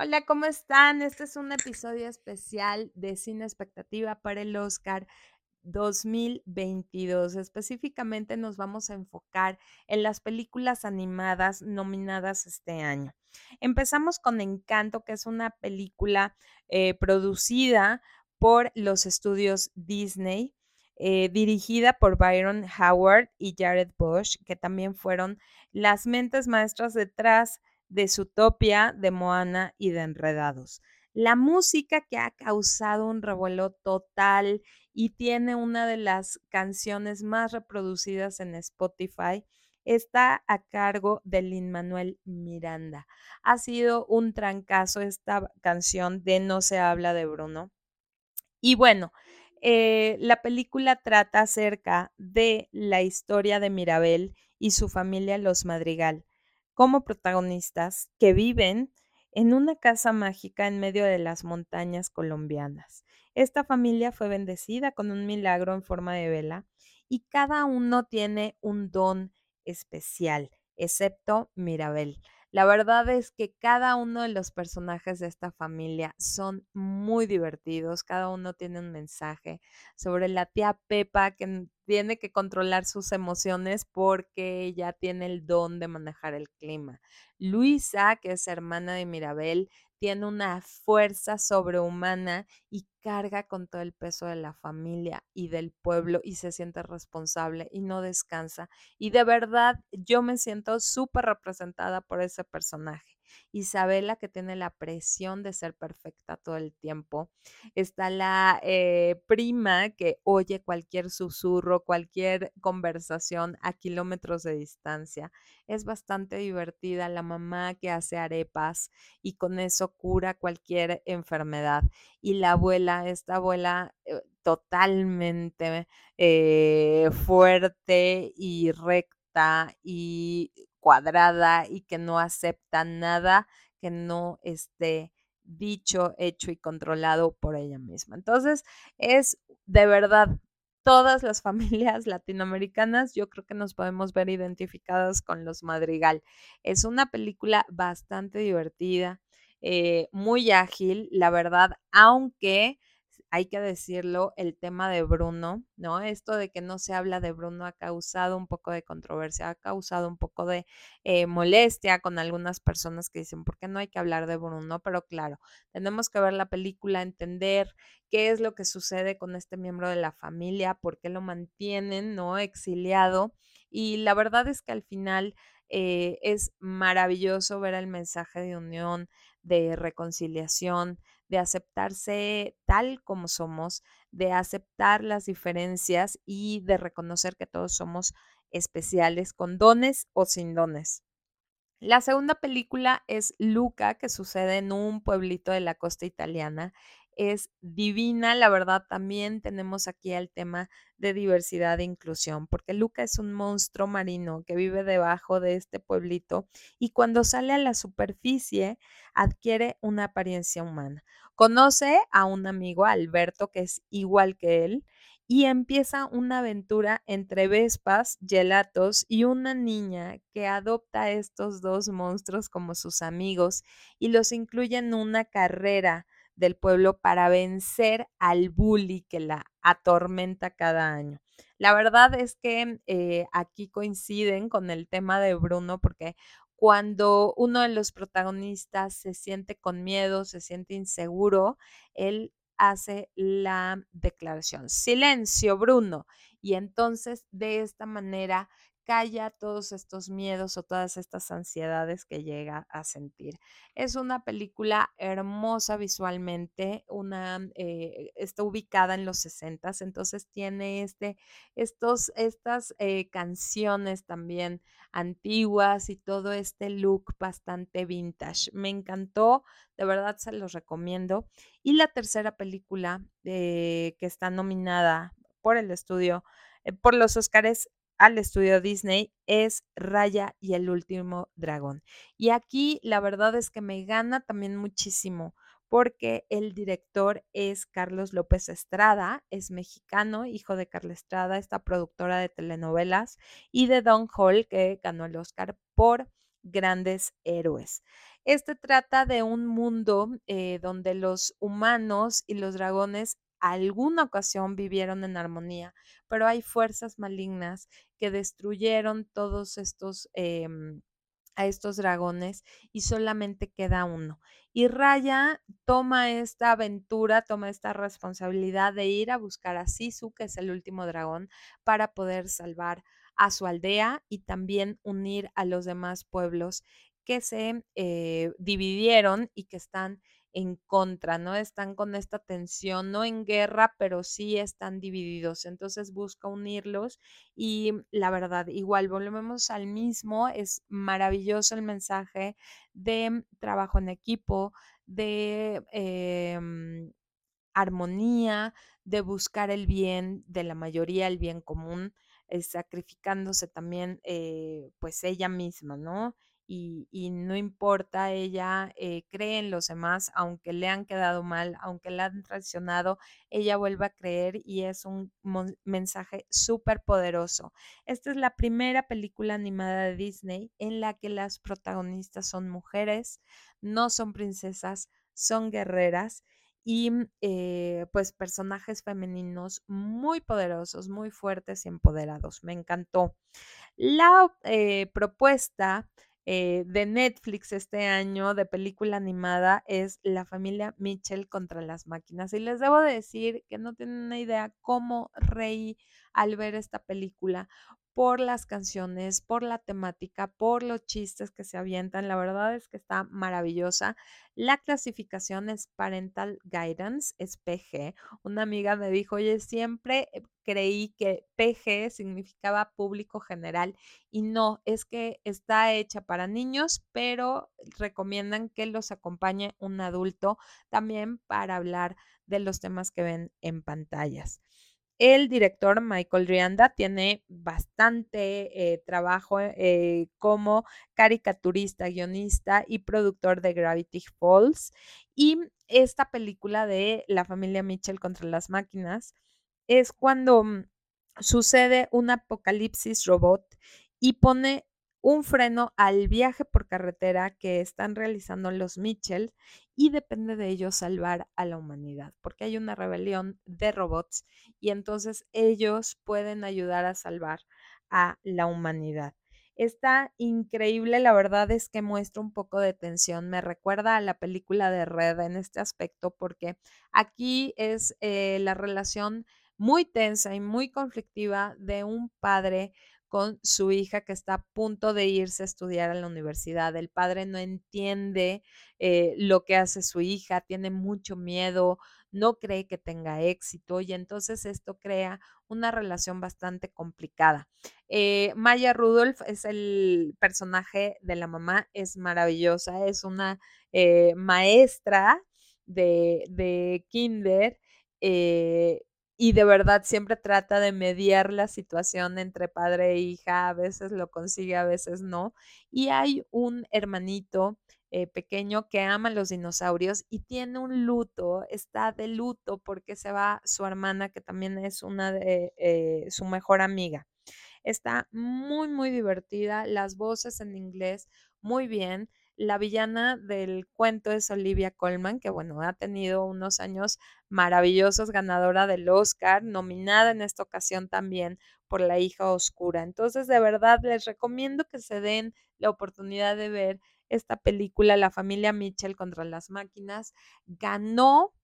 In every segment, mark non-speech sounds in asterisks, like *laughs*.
Hola, ¿cómo están? Este es un episodio especial de Cine Expectativa para el Oscar 2022. Específicamente nos vamos a enfocar en las películas animadas nominadas este año. Empezamos con Encanto, que es una película eh, producida por los estudios Disney. Eh, dirigida por Byron Howard y Jared Bush, que también fueron las mentes maestras detrás de Zootopia, de Moana y de Enredados. La música que ha causado un revuelo total y tiene una de las canciones más reproducidas en Spotify está a cargo de Lin Manuel Miranda. Ha sido un trancazo esta canción de No se habla de Bruno. Y bueno, eh, la película trata acerca de la historia de Mirabel y su familia Los Madrigal como protagonistas que viven en una casa mágica en medio de las montañas colombianas. Esta familia fue bendecida con un milagro en forma de vela y cada uno tiene un don especial, excepto Mirabel. La verdad es que cada uno de los personajes de esta familia son muy divertidos, cada uno tiene un mensaje sobre la tía Pepa que tiene que controlar sus emociones porque ella tiene el don de manejar el clima. Luisa, que es hermana de Mirabel, tiene una fuerza sobrehumana y carga con todo el peso de la familia y del pueblo y se siente responsable y no descansa. Y de verdad yo me siento súper representada por ese personaje. Isabela, que tiene la presión de ser perfecta todo el tiempo. Está la eh, prima que oye cualquier susurro, cualquier conversación a kilómetros de distancia. Es bastante divertida. La mamá que hace arepas y con eso cura cualquier enfermedad. Y la abuela, esta abuela eh, totalmente eh, fuerte y recta y cuadrada y que no acepta nada que no esté dicho, hecho y controlado por ella misma. Entonces, es de verdad, todas las *laughs* familias latinoamericanas, yo creo que nos podemos ver identificadas con los Madrigal. Es una película bastante divertida, eh, muy ágil, la verdad, aunque hay que decirlo, el tema de Bruno, ¿no? Esto de que no se habla de Bruno ha causado un poco de controversia, ha causado un poco de eh, molestia con algunas personas que dicen, ¿por qué no hay que hablar de Bruno? Pero claro, tenemos que ver la película, entender qué es lo que sucede con este miembro de la familia, por qué lo mantienen, ¿no? Exiliado. Y la verdad es que al final eh, es maravilloso ver el mensaje de unión, de reconciliación, de aceptarse tal como somos, de aceptar las diferencias y de reconocer que todos somos especiales con dones o sin dones. La segunda película es Luca, que sucede en un pueblito de la costa italiana es divina. La verdad, también tenemos aquí el tema de diversidad e inclusión, porque Luca es un monstruo marino que vive debajo de este pueblito y cuando sale a la superficie adquiere una apariencia humana. Conoce a un amigo, Alberto, que es igual que él, y empieza una aventura entre vespas, gelatos y una niña que adopta a estos dos monstruos como sus amigos y los incluye en una carrera del pueblo para vencer al bully que la atormenta cada año. La verdad es que eh, aquí coinciden con el tema de Bruno porque cuando uno de los protagonistas se siente con miedo, se siente inseguro, él hace la declaración, silencio, Bruno. Y entonces de esta manera calla todos estos miedos o todas estas ansiedades que llega a sentir. Es una película hermosa visualmente, una, eh, está ubicada en los 60, entonces tiene este, estos, estas eh, canciones también antiguas y todo este look bastante vintage. Me encantó, de verdad se los recomiendo. Y la tercera película eh, que está nominada por el estudio, por los Oscars al estudio Disney es Raya y el último dragón. Y aquí la verdad es que me gana también muchísimo porque el director es Carlos López Estrada, es mexicano, hijo de Carla Estrada, esta productora de telenovelas, y de Don Hall, que ganó el Oscar por grandes héroes. Este trata de un mundo eh, donde los humanos y los dragones alguna ocasión vivieron en armonía, pero hay fuerzas malignas que destruyeron todos estos em, a estos dragones y solamente queda uno. Y Raya toma esta aventura, toma esta responsabilidad de ir a buscar a Sisu, que es el último dragón, para poder salvar a su aldea y también unir a los demás pueblos que se eh, dividieron y que están en contra, ¿no? Están con esta tensión, no en guerra, pero sí están divididos. Entonces busca unirlos y la verdad, igual volvemos al mismo, es maravilloso el mensaje de trabajo en equipo, de em, armonía, de buscar el bien de la mayoría, el bien común, eh, sacrificándose también eh, pues ella misma, ¿no? Y, no importa, ella eh, cree en los demás, aunque le han quedado mal, aunque la han traicionado, ella vuelve a creer y es un mensaje súper poderoso. Esta es la primera película animada de Disney en la que las protagonistas son mujeres, no son princesas, son guerreras y eh, pues personajes femeninos muy poderosos, muy fuertes y empoderados. Me encantó. La eh, propuesta eh, de Netflix este año de película animada es La familia Mitchell contra las máquinas. Y les debo decir que no tienen una idea cómo reí al ver esta película por las canciones, por la temática, por los chistes que se avientan. La verdad es que está maravillosa. La clasificación es Parental Guidance, es PG. Una amiga me dijo, oye, siempre eh, creí que PG significaba público general y no, es que está hecha para niños, pero recomiendan que los acompañe un adulto también para hablar de los temas que ven en pantallas. El director Michael Rianda tiene bastante eh, trabajo eh, como caricaturista, guionista y productor de Gravity Falls. Y esta película de la familia Mitchell contra las máquinas es cuando mm, sucede un apocalipsis robot y pone un freno al viaje por carretera que están realizando los Mitchell y depende de ellos salvar a la humanidad, porque hay una rebelión de robots y entonces ellos pueden ayudar a salvar a la humanidad. Está increíble, la verdad es que muestra un poco de tensión, me recuerda a la película de Red en este aspecto, porque aquí es eh, la relación muy tensa y muy conflictiva de un padre con su hija que está a punto de irse a estudiar a la universidad. El padre no entiende eh, lo que hace su hija, tiene mucho miedo, no cree que tenga éxito y entonces esto crea una relación bastante complicada. Eh, Maya Rudolph es el personaje de la mamá, es maravillosa, es una eh, maestra de, de kinder y de verdad siempre trata de mediar la situación entre padre e hija, a veces lo consigue, a veces no. Y hay un hermanito eh, pequeño que ama los dinosaurios y tiene un luto, está de luto porque se va su hermana, que también es una de eh, su mejor amiga. Está muy, muy divertida, las voces en inglés muy bien. La villana del cuento es Olivia Colman, que bueno, ha tenido unos años maravillosos, ganadora del Oscar, nominada en esta ocasión también por La hija oscura. Entonces, de verdad, les recomiendo que se den la oportunidad de ver esta película, La familia Mitchell contra las máquinas. Ganó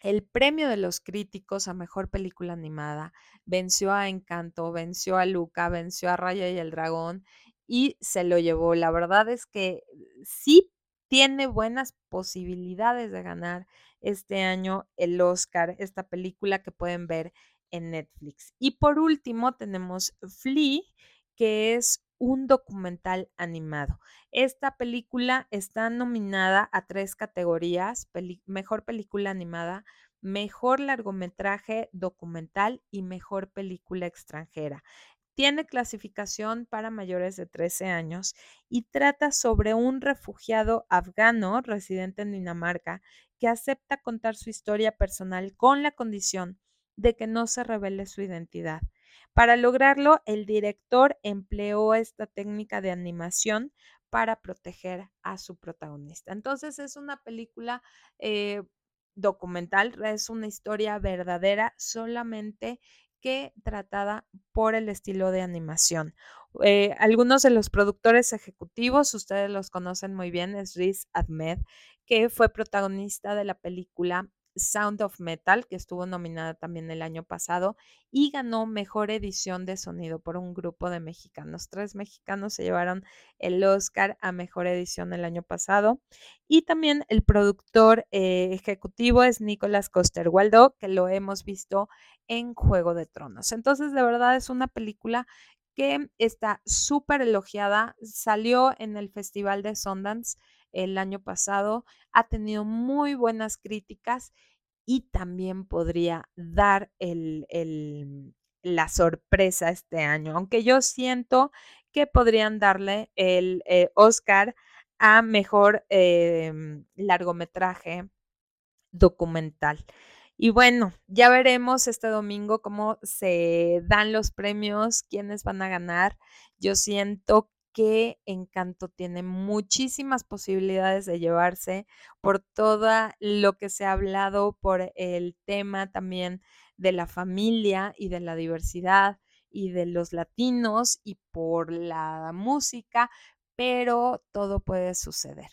el premio de los críticos a mejor película animada. Venció a Encanto, venció a Luca, venció a Raya y el Dragón y se lo llevó. La verdad es que sí tiene buenas posibilidades de ganar este año el Oscar, esta película que pueden ver en Netflix. Y por último tenemos Flea, que es un documental animado. Esta película está nominada a tres categorías, mejor película animada, mejor largometraje documental y mejor película extranjera. Tiene clasificación para mayores de 13 años y trata sobre un refugiado afgano residente en Dinamarca que acepta contar su historia personal con la condición de que no se revele su identidad. Para lograrlo, el director empleó esta técnica de animación para proteger a su protagonista. Entonces es una película eh, documental, es una historia verdadera solamente que tratada por el estilo de animación. Eh, algunos de los productores ejecutivos, ustedes los conocen muy bien, es Riz Ahmed, que fue protagonista de la película Sound of Metal, que estuvo nominada también el año pasado y ganó mejor edición de sonido por un grupo de mexicanos. Tres mexicanos se llevaron el Oscar a mejor edición el año pasado. Y también el productor eh, ejecutivo es Nicolás Coster Waldo, que lo hemos visto en Juego de Tronos. Entonces, de verdad es una película que está súper elogiada. Salió en el Festival de Sundance el año pasado, ha tenido muy buenas críticas y también podría dar la sorpresa este año, aunque yo siento que podrían darle el eh, Oscar a mejor em, largometraje documental. Y bueno, ya veremos este domingo cómo se dan los premios, quiénes van a ganar. Yo siento que Encanto tiene muchísimas posibilidades de llevarse por todo lo que se ha hablado, por el tema también de la familia y de la diversidad y de los latinos y por la música, pero todo puede suceder.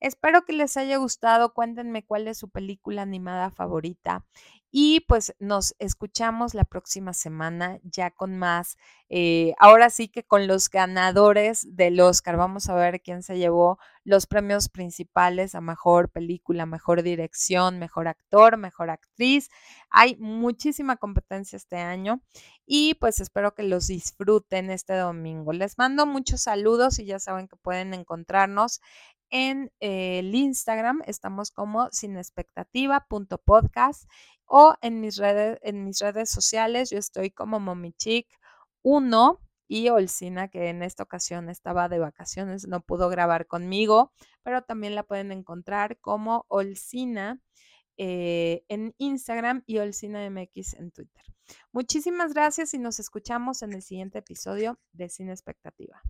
Espero que les haya gustado. Cuéntenme cuál es su película animada favorita. Y pues nos escuchamos la próxima semana ya con más, eh, ahora sí que con los ganadores del Oscar. Vamos a ver quién se llevó los premios principales a mejor película, mejor dirección, mejor actor, mejor actriz. Hay muchísima competencia este año y pues espero que los disfruten este domingo. Les mando muchos saludos y ya saben que pueden encontrarnos en el Instagram estamos como sinexpectativa.podcast o en mis redes, en mis redes sociales yo estoy como momichic1 y Olcina, que en esta ocasión estaba de vacaciones, no pudo grabar conmigo, pero también la pueden encontrar como Olcina eh, en Instagram y Olcina MX en Twitter. Muchísimas gracias y nos escuchamos en el siguiente episodio de Cine Expectativa.